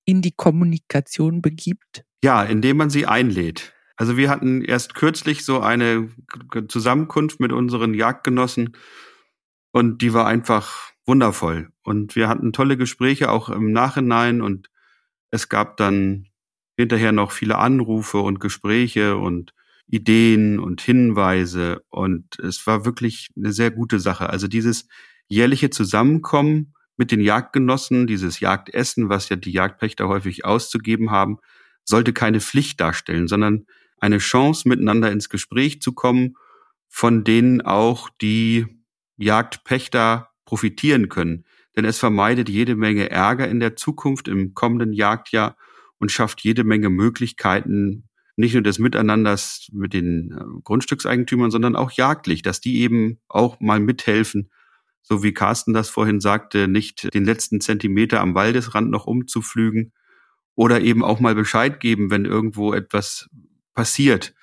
in die Kommunikation begibt? Ja, indem man sie einlädt. Also wir hatten erst kürzlich so eine Zusammenkunft mit unseren Jagdgenossen und die war einfach wundervoll. Und wir hatten tolle Gespräche auch im Nachhinein und es gab dann hinterher noch viele Anrufe und Gespräche und Ideen und Hinweise und es war wirklich eine sehr gute Sache. Also dieses jährliche Zusammenkommen mit den Jagdgenossen, dieses Jagdessen, was ja die Jagdpächter häufig auszugeben haben, sollte keine Pflicht darstellen, sondern eine Chance, miteinander ins Gespräch zu kommen, von denen auch die Jagdpächter profitieren können. Denn es vermeidet jede Menge Ärger in der Zukunft im kommenden Jagdjahr und schafft jede Menge Möglichkeiten, nicht nur des Miteinanders mit den äh, Grundstückseigentümern, sondern auch jagdlich, dass die eben auch mal mithelfen, so wie Carsten das vorhin sagte, nicht den letzten Zentimeter am Waldesrand noch umzuflügen oder eben auch mal Bescheid geben, wenn irgendwo etwas passiert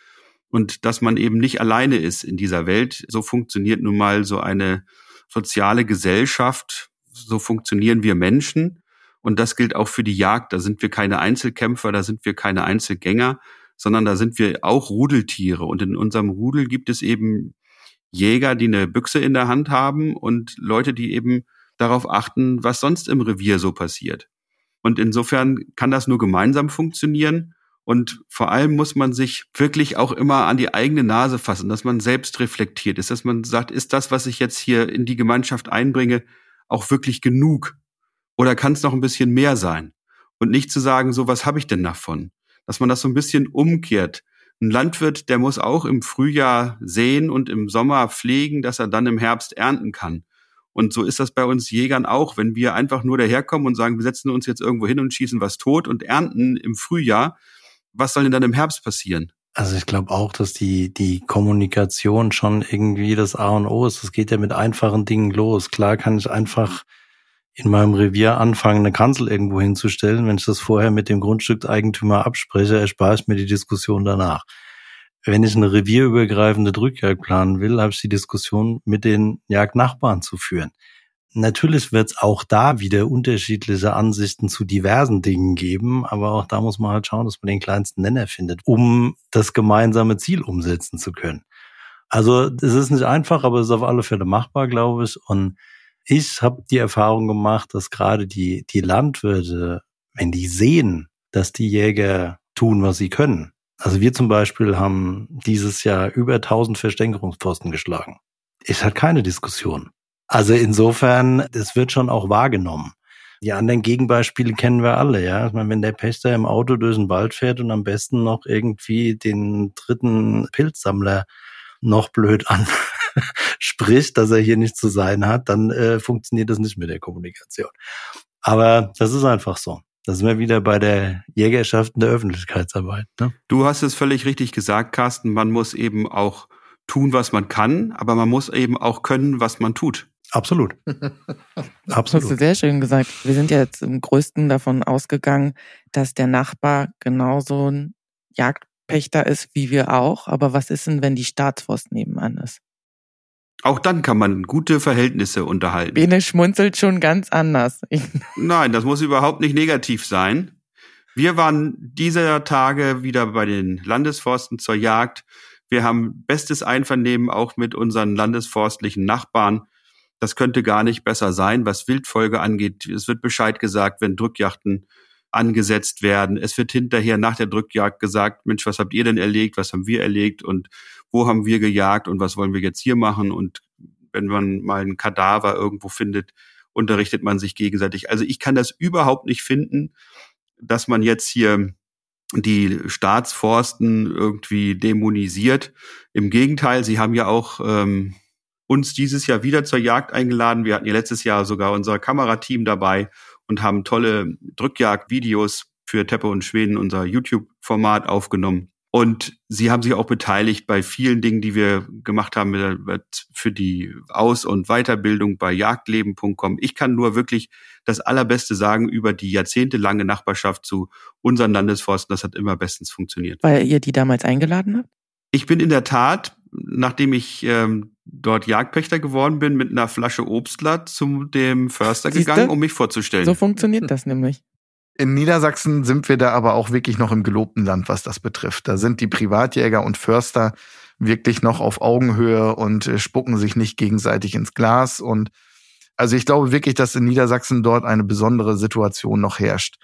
und dass man eben nicht alleine ist in dieser Welt. So funktioniert nun mal so eine soziale Gesellschaft, so funktionieren wir Menschen. Und das gilt auch für die Jagd. Da sind wir keine Einzelkämpfer, da sind wir keine Einzelgänger, sondern da sind wir auch Rudeltiere. Und in unserem Rudel gibt es eben Jäger, die eine Büchse in der Hand haben und Leute, die eben darauf achten, was sonst im Revier so passiert. Und insofern kann das nur gemeinsam funktionieren. Und vor allem muss man sich wirklich auch immer an die eigene Nase fassen, dass man selbst reflektiert ist, dass man sagt, ist das, was ich jetzt hier in die Gemeinschaft einbringe, auch wirklich genug? Oder kann es noch ein bisschen mehr sein? Und nicht zu sagen, so, was habe ich denn davon? Dass man das so ein bisschen umkehrt. Ein Landwirt, der muss auch im Frühjahr säen und im Sommer pflegen, dass er dann im Herbst ernten kann. Und so ist das bei uns Jägern auch. Wenn wir einfach nur daherkommen und sagen, wir setzen uns jetzt irgendwo hin und schießen was tot und ernten im Frühjahr, was soll denn dann im Herbst passieren? Also ich glaube auch, dass die, die Kommunikation schon irgendwie das A und O ist. Das geht ja mit einfachen Dingen los. Klar kann ich einfach in meinem Revier anfangen, eine Kanzel irgendwo hinzustellen. Wenn ich das vorher mit dem Grundstückseigentümer abspreche, erspare ich mir die Diskussion danach. Wenn ich eine revierübergreifende Drückjagd planen will, habe ich die Diskussion mit den Jagdnachbarn zu führen. Natürlich wird es auch da wieder unterschiedliche Ansichten zu diversen Dingen geben, aber auch da muss man halt schauen, dass man den kleinsten Nenner findet, um das gemeinsame Ziel umsetzen zu können. Also es ist nicht einfach, aber es ist auf alle Fälle machbar, glaube ich. Und ich habe die Erfahrung gemacht, dass gerade die, die Landwirte, wenn die sehen, dass die Jäger tun, was sie können. Also wir zum Beispiel haben dieses Jahr über 1000 Verstängerungsposten geschlagen. Ist halt keine Diskussion. Also insofern, es wird schon auch wahrgenommen. Die anderen Gegenbeispiele kennen wir alle, ja. Ich meine, wenn der Pächter im Auto durch den Wald fährt und am besten noch irgendwie den dritten Pilzsammler noch blöd anspricht, dass er hier nicht zu sein hat, dann äh, funktioniert das nicht mit der Kommunikation. Aber das ist einfach so. Da sind wir wieder bei der Jägerschaft und der Öffentlichkeitsarbeit. Ne? Du hast es völlig richtig gesagt, Carsten. Man muss eben auch tun, was man kann, aber man muss eben auch können, was man tut. Absolut. Absolut. Hast du sehr schön gesagt. Wir sind ja jetzt im größten davon ausgegangen, dass der Nachbar genauso ein Jagdpächter ist wie wir auch. Aber was ist denn, wenn die Staatsforst nebenan ist? Auch dann kann man gute Verhältnisse unterhalten. Bene schmunzelt schon ganz anders. Nein, das muss überhaupt nicht negativ sein. Wir waren dieser Tage wieder bei den Landesforsten zur Jagd. Wir haben bestes Einvernehmen auch mit unseren landesforstlichen Nachbarn. Das könnte gar nicht besser sein, was Wildfolge angeht. Es wird Bescheid gesagt, wenn Drückjachten angesetzt werden. Es wird hinterher nach der Drückjagd gesagt, Mensch, was habt ihr denn erlegt? Was haben wir erlegt? Und wo haben wir gejagt? Und was wollen wir jetzt hier machen? Und wenn man mal ein Kadaver irgendwo findet, unterrichtet man sich gegenseitig. Also ich kann das überhaupt nicht finden, dass man jetzt hier die Staatsforsten irgendwie dämonisiert. Im Gegenteil, sie haben ja auch ähm, uns dieses Jahr wieder zur Jagd eingeladen. Wir hatten ja letztes Jahr sogar unser Kamerateam dabei und haben tolle Drückjagd-Videos für Teppe und Schweden, unser YouTube-Format aufgenommen. Und sie haben sich auch beteiligt bei vielen Dingen, die wir gemacht haben für die Aus- und Weiterbildung bei jagdleben.com. Ich kann nur wirklich das Allerbeste sagen über die jahrzehntelange Nachbarschaft zu unseren Landesforsten. Das hat immer bestens funktioniert. Weil ihr die damals eingeladen habt? Ich bin in der Tat, nachdem ich ähm, dort Jagdpächter geworden bin, mit einer Flasche Obstler zu dem Förster Siehste? gegangen, um mich vorzustellen. So funktioniert das nämlich. In Niedersachsen sind wir da aber auch wirklich noch im gelobten Land, was das betrifft. Da sind die Privatjäger und Förster wirklich noch auf Augenhöhe und äh, spucken sich nicht gegenseitig ins Glas. Und also ich glaube wirklich, dass in Niedersachsen dort eine besondere Situation noch herrscht.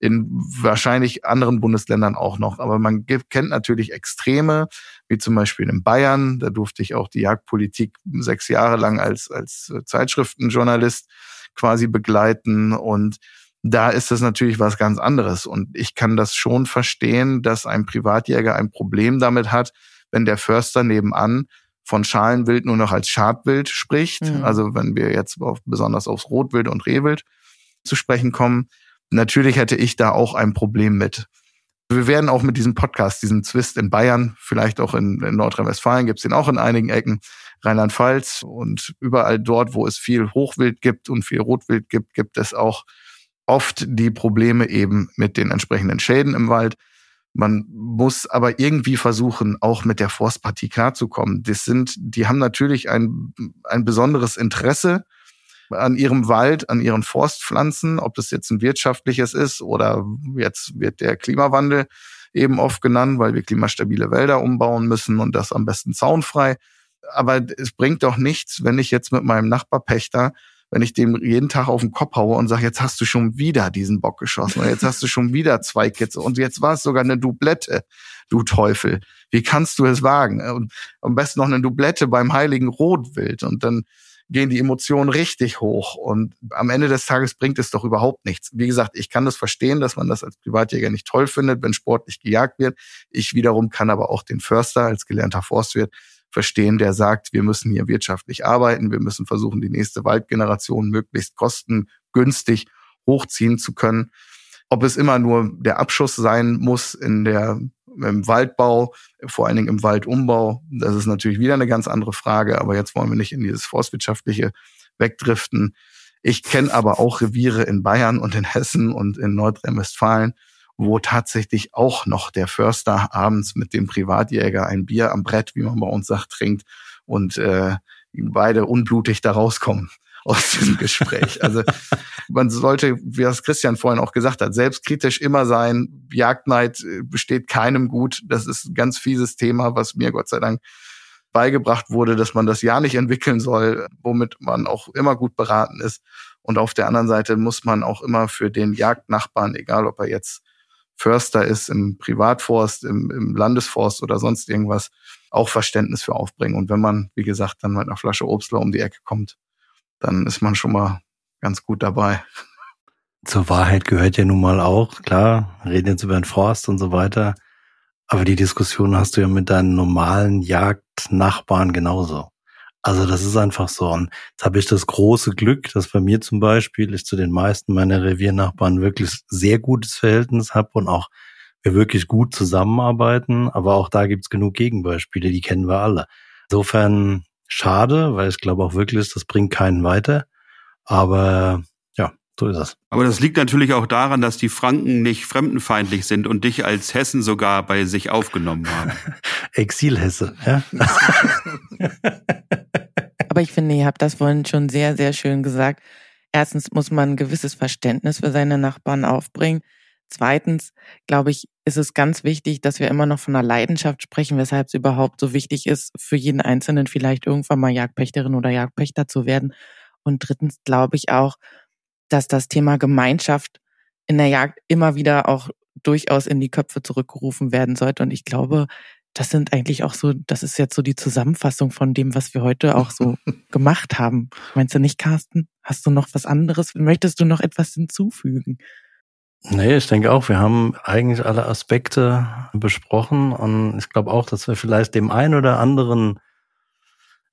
In wahrscheinlich anderen Bundesländern auch noch. Aber man kennt natürlich Extreme, wie zum Beispiel in Bayern. Da durfte ich auch die Jagdpolitik sechs Jahre lang als, als Zeitschriftenjournalist quasi begleiten. Und da ist das natürlich was ganz anderes. Und ich kann das schon verstehen, dass ein Privatjäger ein Problem damit hat, wenn der Förster nebenan von Schalenwild nur noch als Schadwild spricht. Mhm. Also wenn wir jetzt auf, besonders aufs Rotwild und Rehwild zu sprechen kommen, natürlich hätte ich da auch ein Problem mit. Wir werden auch mit diesem Podcast, diesem Zwist in Bayern, vielleicht auch in, in Nordrhein-Westfalen, gibt es den auch in einigen Ecken, Rheinland-Pfalz und überall dort, wo es viel Hochwild gibt und viel Rotwild gibt, gibt es auch oft die Probleme eben mit den entsprechenden Schäden im Wald. Man muss aber irgendwie versuchen, auch mit der Forstpartie klarzukommen. Das sind, die haben natürlich ein, ein besonderes Interesse an ihrem Wald, an ihren Forstpflanzen, ob das jetzt ein wirtschaftliches ist oder jetzt wird der Klimawandel eben oft genannt, weil wir klimastabile Wälder umbauen müssen und das am besten zaunfrei. Aber es bringt doch nichts, wenn ich jetzt mit meinem Nachbarpächter wenn ich dem jeden Tag auf den Kopf haue und sage, jetzt hast du schon wieder diesen Bock geschossen und jetzt hast du schon wieder zwei Kitze und jetzt war es sogar eine Dublette, du Teufel. Wie kannst du es wagen? Und am besten noch eine Dublette beim heiligen Rotwild und dann gehen die Emotionen richtig hoch und am Ende des Tages bringt es doch überhaupt nichts. Wie gesagt, ich kann das verstehen, dass man das als Privatjäger nicht toll findet, wenn sportlich gejagt wird. Ich wiederum kann aber auch den Förster als gelernter Forstwirt verstehen, der sagt, wir müssen hier wirtschaftlich arbeiten, wir müssen versuchen, die nächste Waldgeneration möglichst kostengünstig hochziehen zu können. Ob es immer nur der Abschuss sein muss in der, im Waldbau, vor allen Dingen im Waldumbau, das ist natürlich wieder eine ganz andere Frage, aber jetzt wollen wir nicht in dieses forstwirtschaftliche wegdriften. Ich kenne aber auch Reviere in Bayern und in Hessen und in Nordrhein-Westfalen, wo tatsächlich auch noch der Förster abends mit dem Privatjäger ein Bier am Brett, wie man bei uns sagt, trinkt und äh, beide unblutig da rauskommen aus diesem Gespräch. Also man sollte, wie das Christian vorhin auch gesagt hat, selbstkritisch immer sein. Jagdneid äh, besteht keinem gut. Das ist ein ganz fieses Thema, was mir Gott sei Dank beigebracht wurde, dass man das ja nicht entwickeln soll, womit man auch immer gut beraten ist. Und auf der anderen Seite muss man auch immer für den Jagdnachbarn, egal ob er jetzt Förster ist im Privatforst, im, im Landesforst oder sonst irgendwas, auch Verständnis für aufbringen. Und wenn man, wie gesagt, dann mit einer Flasche Obstler um die Ecke kommt, dann ist man schon mal ganz gut dabei. Zur Wahrheit gehört ja nun mal auch, klar, reden jetzt über den Forst und so weiter, aber die Diskussion hast du ja mit deinen normalen Jagdnachbarn genauso. Also das ist einfach so. Und jetzt habe ich das große Glück, dass bei mir zum Beispiel ich zu den meisten meiner Reviernachbarn wirklich sehr gutes Verhältnis habe und auch wir wirklich gut zusammenarbeiten. Aber auch da gibt's genug Gegenbeispiele, die kennen wir alle. Insofern schade, weil ich glaube auch wirklich, das bringt keinen weiter. Aber ja, so ist es. Aber das liegt natürlich auch daran, dass die Franken nicht fremdenfeindlich sind und dich als Hessen sogar bei sich aufgenommen haben. Exilhesse, ja. Aber ich finde, ihr habt das vorhin schon sehr, sehr schön gesagt. Erstens muss man ein gewisses Verständnis für seine Nachbarn aufbringen. Zweitens, glaube ich, ist es ganz wichtig, dass wir immer noch von einer Leidenschaft sprechen, weshalb es überhaupt so wichtig ist, für jeden Einzelnen vielleicht irgendwann mal Jagdpächterin oder Jagdpächter zu werden. Und drittens glaube ich auch, dass das Thema Gemeinschaft in der Jagd immer wieder auch durchaus in die Köpfe zurückgerufen werden sollte. Und ich glaube, das sind eigentlich auch so, das ist jetzt so die Zusammenfassung von dem, was wir heute auch so gemacht haben. Meinst du nicht, Carsten? Hast du noch was anderes? Möchtest du noch etwas hinzufügen? Nee, ich denke auch, wir haben eigentlich alle Aspekte besprochen und ich glaube auch, dass wir vielleicht dem einen oder anderen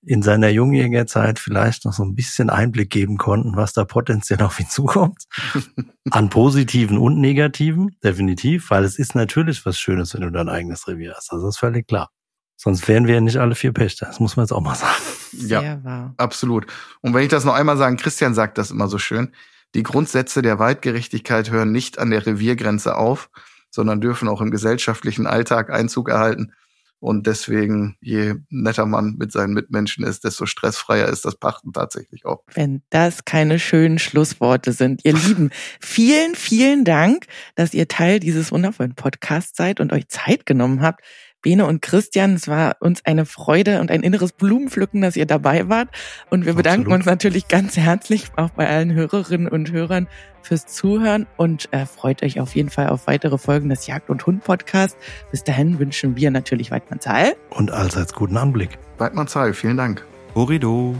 in seiner Jungjägerzeit vielleicht noch so ein bisschen Einblick geben konnten, was da potenziell auf ihn zukommt. An positiven und negativen, definitiv, weil es ist natürlich was Schönes, wenn du dein eigenes Revier hast. Das ist völlig klar. Sonst wären wir ja nicht alle vier Pächter. Das muss man jetzt auch mal sagen. Ja, wahr. absolut. Und wenn ich das noch einmal sagen, Christian sagt das immer so schön. Die Grundsätze der Waldgerechtigkeit hören nicht an der Reviergrenze auf, sondern dürfen auch im gesellschaftlichen Alltag Einzug erhalten. Und deswegen, je netter man mit seinen Mitmenschen ist, desto stressfreier ist das Pachten tatsächlich auch. Wenn das keine schönen Schlussworte sind. Ihr Lieben, vielen, vielen Dank, dass ihr Teil dieses wundervollen Podcasts seid und euch Zeit genommen habt. Bene und Christian, es war uns eine Freude und ein inneres Blumenpflücken, dass ihr dabei wart. Und wir bedanken Absolut. uns natürlich ganz herzlich auch bei allen Hörerinnen und Hörern fürs Zuhören und äh, freut euch auf jeden Fall auf weitere Folgen des Jagd- und Hund-Podcasts. Bis dahin wünschen wir natürlich Weidmanns Heil. Und allseits guten Anblick. Weidmanns Heil, vielen Dank. Horido.